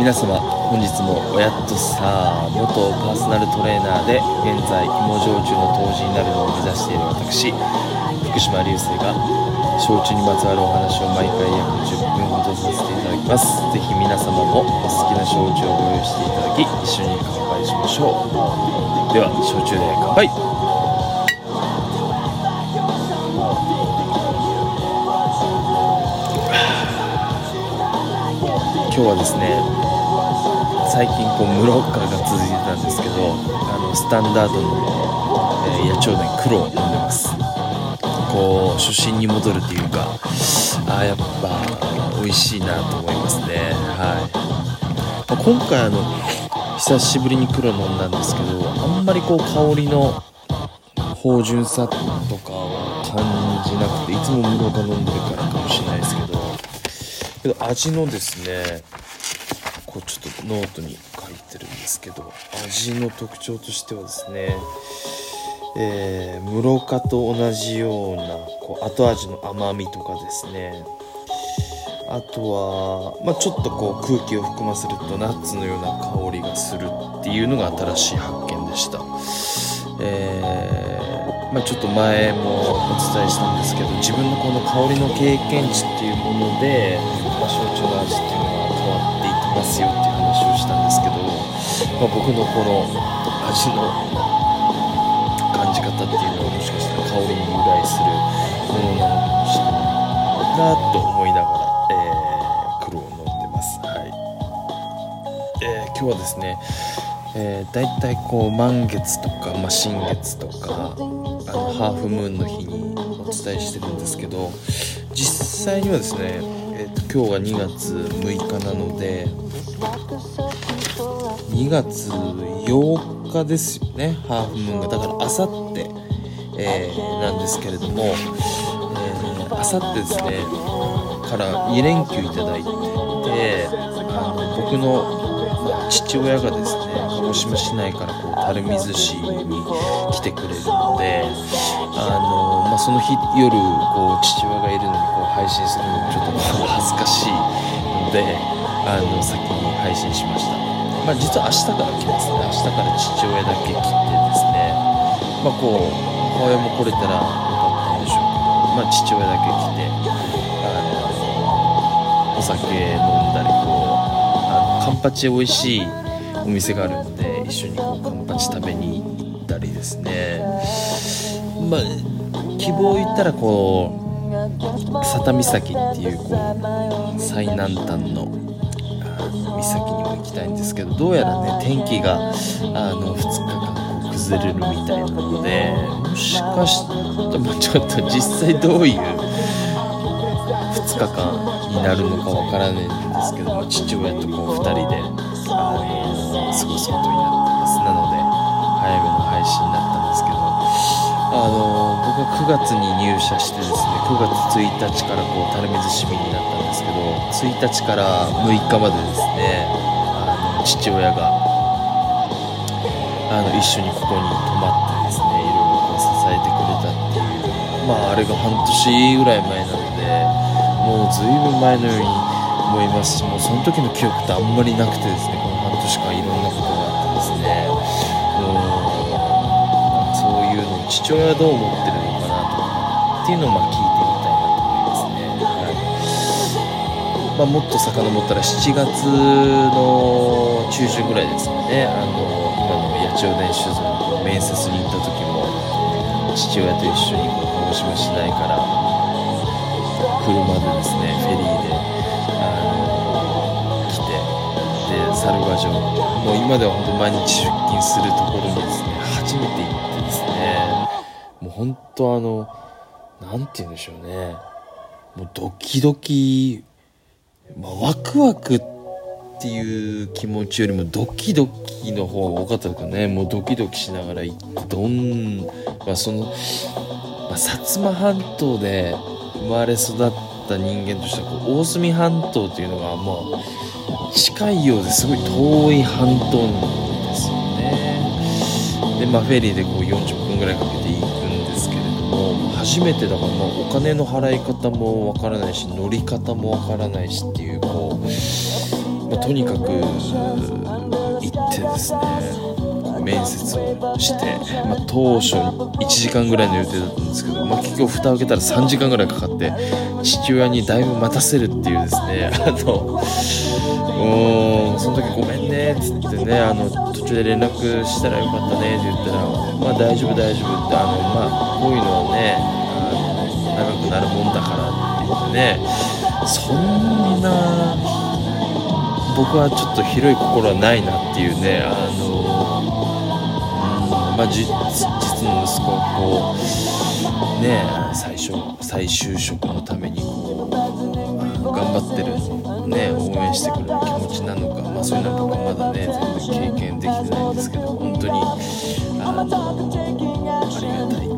皆様本日もおやっとさ元パーソナルトレーナーで現在芋焼酎の杜氏になるのを目指している私福島流星が焼酎にまつわるお話を毎回約10分ほどさせていただきます。是非皆様もお好きな焼酎をご用意していただき一緒に乾杯しましょう。では焼酎で乾杯。今日はですね最近こう無ロッカーが続いてたんですけどあのスタンダードの、えー、野鳥伝黒を飲んでます。こう初心に戻るっていうかあやっぱ美味しいなと思いますね。はい、まあ、今回あの久しぶりに黒飲んだんですけどあんまりこう香りの芳醇さとかを感じなくていつも無ロッカー飲んでるからかもしれないですけどけど味のですねこうちょっとノートに書いてるんですけど味の特徴としてはですねえー、室賀と同じようなこう後味の甘みとかですね。あとは、まあ、ちょっとこう空気を含ませるとナッツのような香りがするっていうのが新しい発見でした、えー、まあ、ちょっと前もお伝えしたんですけど自分のこの香りの経験値っていうもので、まあ、焼酎の味っていうのが変わっていきますよっていう話をしたんですけど、まあ、僕のこの味の感じ方っていうのはもしかしたら香りに由来するものなのかもしれないなと思いながら、えー、黒を飲んでます。はいえー、今日はですね、えー、だいたいこう満月とか、まあ、新月とかあのハーフムーンの日にお伝えしてるんですけど実際にはですね、えーと、今日が2月6日なので2月8日ですよねハーフムーンが。だからあさって、なんですけれどもあさってですねから2連休いただいててあの僕の父親がですね鹿児島市内からこう垂水市に来てくれるのであの、まあ、その日夜こう父親がいるのにこう配信するのもちょっと恥ずかしいのであの先に配信しました。まあ、実は明日から来ますね明日から父親だけ来てですねまあこう母親も来れたらよかったんでしょうけど、まあ、父親だけ来てあのお酒飲んだりこうあのカンパチ美味しいお店があるので一緒にこチ食べに行ったりですねまあ希望を言ったらこう佐多岬っていうこう最南端の岬にも行きたいんですけどどうやらね天気があの2日間こう崩れるみたいなのでもしかしたらちょっと実際どういう2日間になるのかわからないんですけども父親とこう2人であの過ごすことになって僕は9月に入社してですね9月1日からこう垂水市民になったんですけど1日から6日までですねあの父親があの一緒にここに泊まってですねいろいろこう支えてくれたっていうまああれが半年ぐらい前なのでもう随分前のように思いますしもうその時の記憶ってあんまりなくてですねこの半年間いろんなことがあってですねうん父親はどう思ってるのっていうのをまあ聞いてみたいなと思いますね、はい。まあ、もっと遡ったら7月の中旬ぐらいですかね。あの今の八千代田酒造の面接に行った時も父親と一緒にこう鹿児島市内から車でですねフェリーであの来てで猿ヶ城。もう今では本当毎日出勤するところにですね初めて行ってですね。もう本当あの、なんて言うんでしょうね。もうドキドキ、まあ、ワクワクっていう気持ちよりもドキドキの方が多かったかね。もうドキドキしながら、どん、まあ、その、まあ、薩摩半島で生まれ育った人間としては、こう大隅半島っていうのが、まあ、近いようですごい遠い半島なんですよね。で、まあ、フェリーでこう40分ぐらいかけて行く初めてだから、まあ、お金の払い方もわからないし乗り方もわからないしっていうこうまあ、とにかく行ってですね面接をして、まあ、当初1時間ぐらいの予定だったんですけど、まあ、結局蓋を開けたら3時間ぐらいかかって父親にだいぶ待たせるっていうですねあのうんその時ごめんねっつってねあの途中で連絡したらよかったねって言ったらまあ大丈夫大丈夫ってあのまあこういうのはねあの長くなるもんだからって言ってね。そんな僕はちょっと広い心はないなっていうねあのうんまあ実の息子がこうね最初再就職のためにこう頑張ってるね応援してくれる気持ちなのか、まあ、そういうのは僕はまだね全然経験できてないんですけど本当にあのありがたい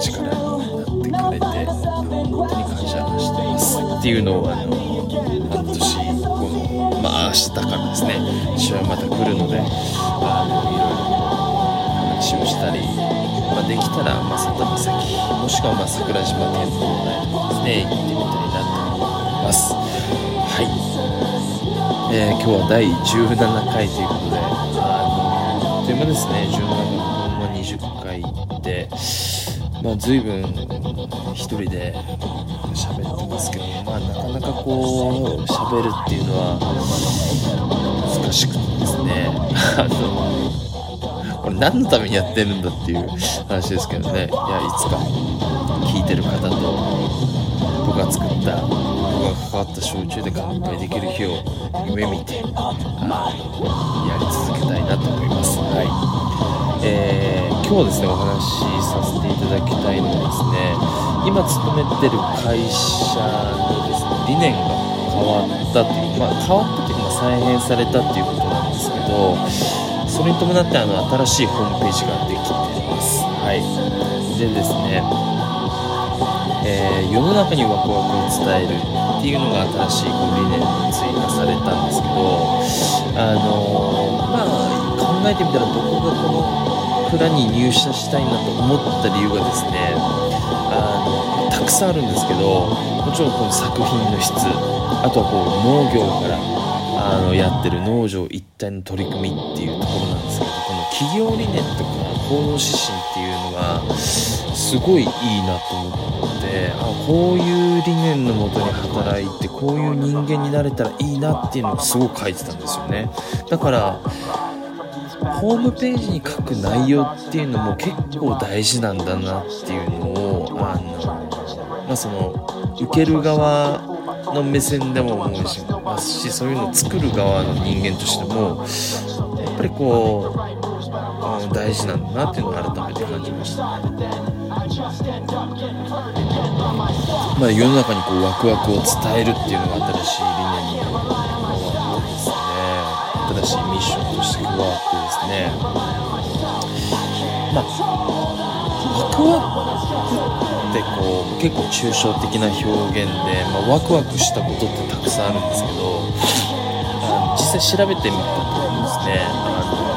力になってくれて本当に感謝してますっていうのをあの半年後のまあ明日からですね試合また来るのであのいろいろ話をしたり、まあ、できたら、まあ、佐多岬もしくはまあ桜島天皇台とかですね行ってみたいなと思います。えー、今日は第17回ということで、あのという間ですね、17分の20回行って、まあ、随分一人で喋ってますけど、まあ、なかなかこう、喋るっていうのは難しくてですね、あの、これ何のためにやってるんだっていう話ですけどね、いや、いつか聞いてる方と僕が作った関わった焼酎で乾杯できる日を夢見てあやり続けたいなと思います。はいえー、今日ですねお話しさせていただきたいのはですね今勤めてる会社のですね理念が変わったというまあ変わったというか再編されたっていうことなんですけどそれに伴ってあの新しいホームページができてます。はいでですねえー、世の中にワクワクを伝えるっていうのが新しいこう理念に追加されたんですけどあの、まあ考えてみたら僕がこの蔵に入社したいなと思った理由がですねあのたくさんあるんですけどもちろんこの作品の質あとはこう農業からあのやってる農場一体の取り組みっていうところなんですけどこの企業理念とか行動指針っていうのがすごいいいなと思っあこういう理念のもとに働いてこういう人間になれたらいいなっていうのをすごく書いてたんですよねだからホームページに書く内容っていうのも結構大事なんだなっていうのをあの、まあ、その受ける側の目線でも思いますしそういうのを作る側の人間としてもやっぱりこう大事なんだなっていうのを改めて感じました。まあ、世の中にこうワクワクを伝えるっていうのが新しい理念に変わってですね新しいミッションとして加わってですね。まあワクワクってこう結構抽象的な表現で、まあ、ワクワクしたことってたくさんあるんですけど実際調べてみたとですね。あの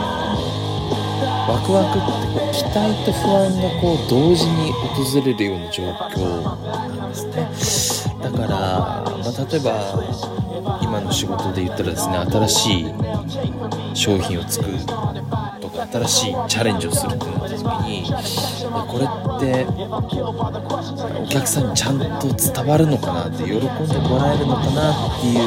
ワクワクってこう期待と不安がこう同時に訪れるような状況なんですね。だから、まあ、例えば今の仕事で言ったらですね新しい商品を作る。新しいチャレンジをするってなった時にこれってお客さんにちゃんと伝わるのかなって喜んでもらえるのかなっていう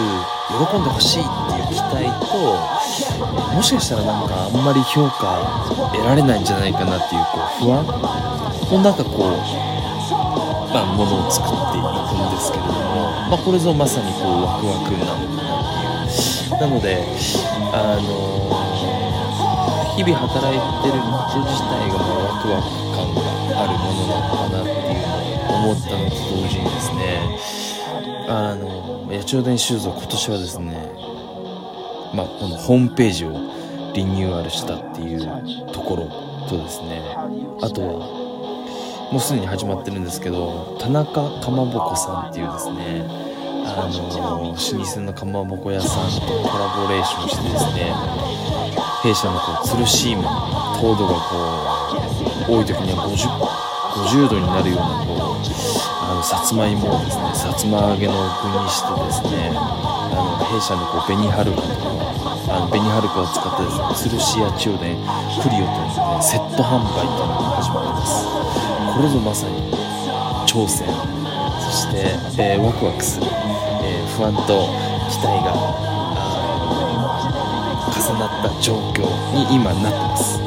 喜んでほしいっていう期待ともしかしたらなんかあんまり評価得られないんじゃないかなっていうこう不安。の中こう、まあ、ものを作っていくんですけれども、まあ、これぞまさにこうワクワクな。のかなっていうなのであの日々働いてる日自体がまワクワク感があるものなのかなっていうのを思ったのと同時にですねあの八千代伝酒造今年はですねまあ、このホームページをリニューアルしたっていうところとですねあとはもうすでに始まってるんですけど田中かまぼこさんっていうですねあの老舗のかまぼこ屋さんとコラボレーションしてですね弊社のこうツルシーム糖度がこう多い時には 50, 50度になるようなこうあのさつまいもをですねさつま揚げの具にしてですねあの弊社のこう紅はるかとかあの紅はるかを使ってですね吊るしや千代田クリオというねセット販売というのが始まります。これぞまさに挑戦。そして、えー、ワクワクする、えー、不安と期待が。重なった状況に今なってます、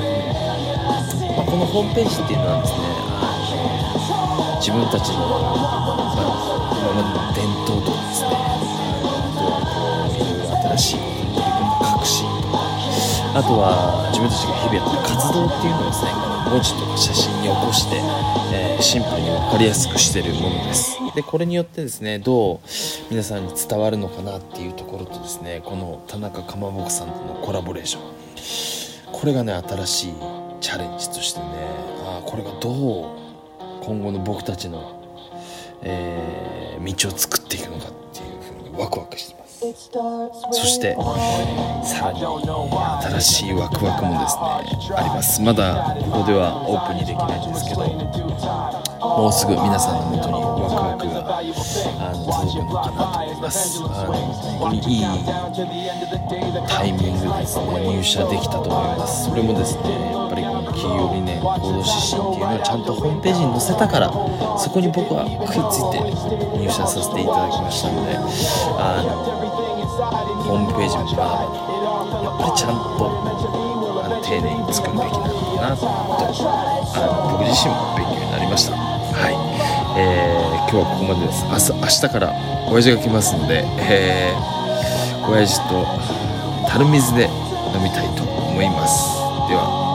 まあ、このホームページっていうのはですね自分たちの、まあ、今までの伝統とかですねあとはこういろいろ新しいことに取り組んだ革新とかあとは自分たちが日々やってる活動っていうのをですね文字とか写真に起こして、えー、シンプルに分かりやすくしてるものです。でこれによってですねどう皆さんに伝わるのかなっていうところとですねこの田中かまぼこさんとのコラボレーション。これがね新しいチャレンジとしてねあこれがどう今後の僕たちの、えー、道を作っていくのかっていうふうにワクワクしてます。そしてさらに新しいワクワクもですねあります。まだここではオープンにできないんですけどもうすぐ皆さんのもとにワクワクがあの届くのかなと思いますあの本当にいいタイミングですね入社できたと思いますそれもですねやっぱりこの企業理念行動指針っていうのをちゃんとホームページに載せたからそこに僕は食いついて入社させていただきましたのであのホームページもまだまだやっぱりちゃんと丁寧に作るべきなのかなとあの僕自身も勉強になりましたはい、えー、今日はここまでです。明日明日から親父が来ますので、えー、親父と樽水で飲みたいと思います。では。